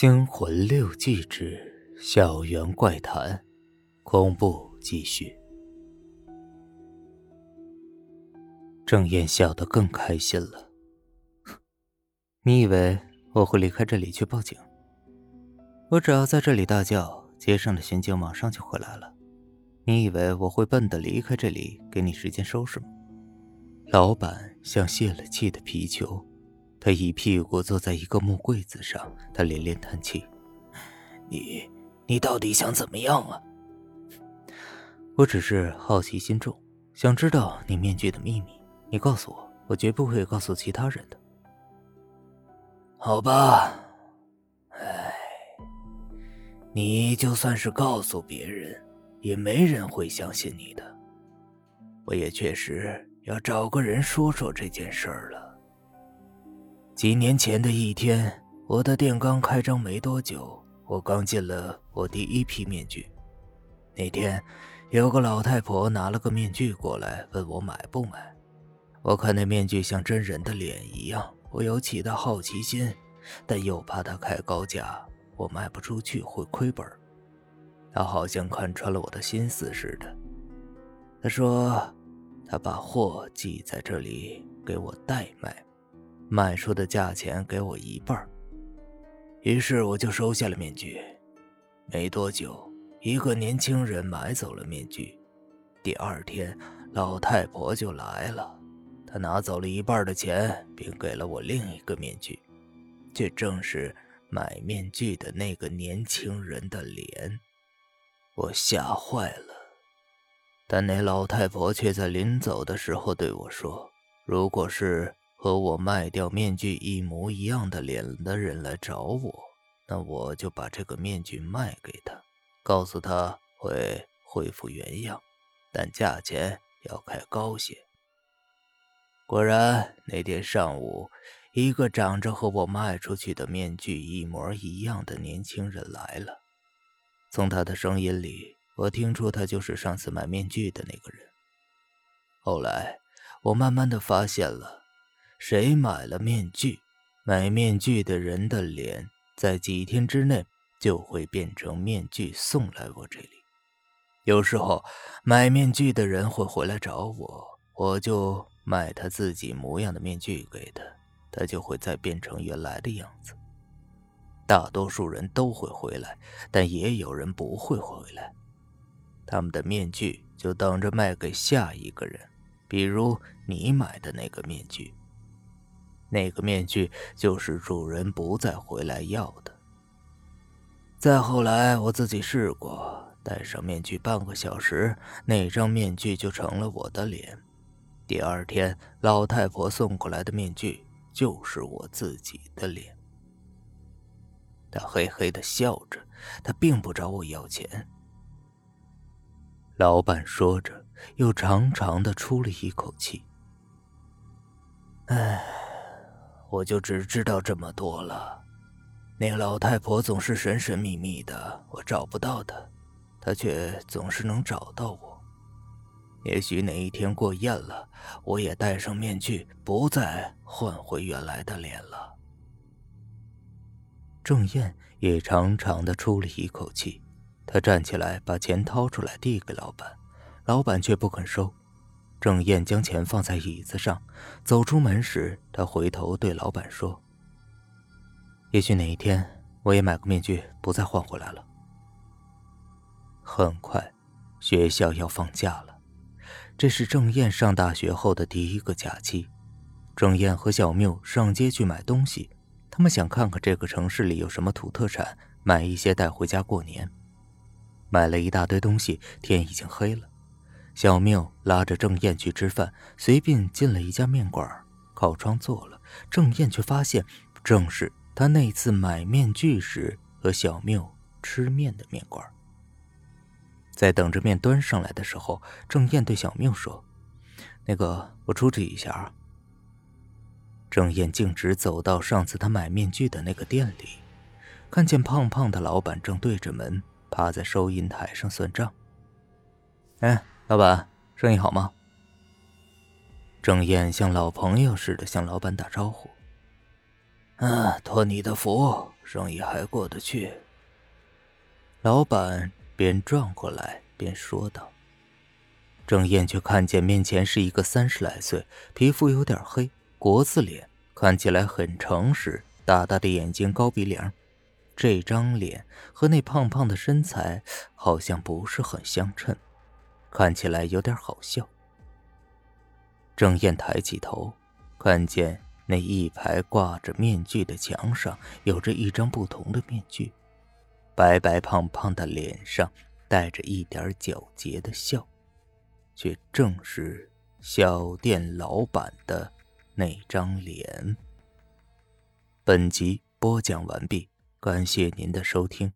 惊魂六记之校园怪谈，恐怖继续。郑燕笑得更开心了。你以为我会离开这里去报警？我只要在这里大叫，街上的巡警马上就回来了。你以为我会笨的离开这里，给你时间收拾吗？老板像泄了气的皮球。他一屁股坐在一个木柜子上，他连连叹气：“你，你到底想怎么样啊？”我只是好奇心重，想知道你面具的秘密。你告诉我，我绝不会告诉其他人的。好吧，唉，你就算是告诉别人，也没人会相信你的。我也确实要找个人说说这件事儿了。几年前的一天，我的店刚开张没多久，我刚进了我第一批面具。那天，有个老太婆拿了个面具过来，问我买不买。我看那面具像真人的脸一样，我有起的好奇心，但又怕她开高价，我卖不出去会亏本。她好像看穿了我的心思似的，她说：“她把货寄在这里给我代卖。”卖出的价钱给我一半于是我就收下了面具。没多久，一个年轻人买走了面具。第二天，老太婆就来了，她拿走了一半的钱，并给了我另一个面具，这正是买面具的那个年轻人的脸。我吓坏了，但那老太婆却在临走的时候对我说：“如果是……”和我卖掉面具一模一样的脸的人来找我，那我就把这个面具卖给他，告诉他会恢复原样，但价钱要开高些。果然，那天上午，一个长着和我卖出去的面具一模一样的年轻人来了。从他的声音里，我听出他就是上次买面具的那个人。后来，我慢慢的发现了。谁买了面具，买面具的人的脸在几天之内就会变成面具送来我这里。有时候买面具的人会回来找我，我就卖他自己模样的面具给他，他就会再变成原来的样子。大多数人都会回来，但也有人不会回来，他们的面具就等着卖给下一个人，比如你买的那个面具。那个面具就是主人不再回来要的。再后来，我自己试过，戴上面具半个小时，那张面具就成了我的脸。第二天，老太婆送过来的面具就是我自己的脸。他嘿嘿的笑着，他并不找我要钱。老板说着，又长长的出了一口气。唉。我就只知道这么多了。那个老太婆总是神神秘秘的，我找不到她，她却总是能找到我。也许哪一天过厌了，我也戴上面具，不再换回原来的脸了。郑燕也长长的出了一口气，她站起来把钱掏出来递给老板，老板却不肯收。郑燕将钱放在椅子上，走出门时，他回头对老板说：“也许哪一天，我也买个面具，不再换回来了。”很快，学校要放假了，这是郑燕上大学后的第一个假期。郑燕和小缪上街去买东西，他们想看看这个城市里有什么土特产，买一些带回家过年。买了一大堆东西，天已经黑了。小缪拉着郑燕去吃饭，随便进了一家面馆，靠窗坐了。郑燕却发现，正是他那次买面具时和小缪吃面的面馆。在等着面端上来的时候，郑燕对小缪说：“那个，我出去一下啊。”郑燕径直走到上次他买面具的那个店里，看见胖胖的老板正对着门趴在收银台上算账。哎。老板，生意好吗？郑燕像老朋友似的向老板打招呼。啊，托你的福，生意还过得去。老板边转过来边说道。郑燕却看见面前是一个三十来岁、皮肤有点黑、国字脸，看起来很诚实、大大的眼睛、高鼻梁。这张脸和那胖胖的身材好像不是很相称，看起来有点好笑。郑燕抬起头，看见那一排挂着面具的墙上有着一张不同的面具，白白胖胖的脸上带着一点皎洁的笑。却正是小店老板的那张脸。本集播讲完毕，感谢您的收听。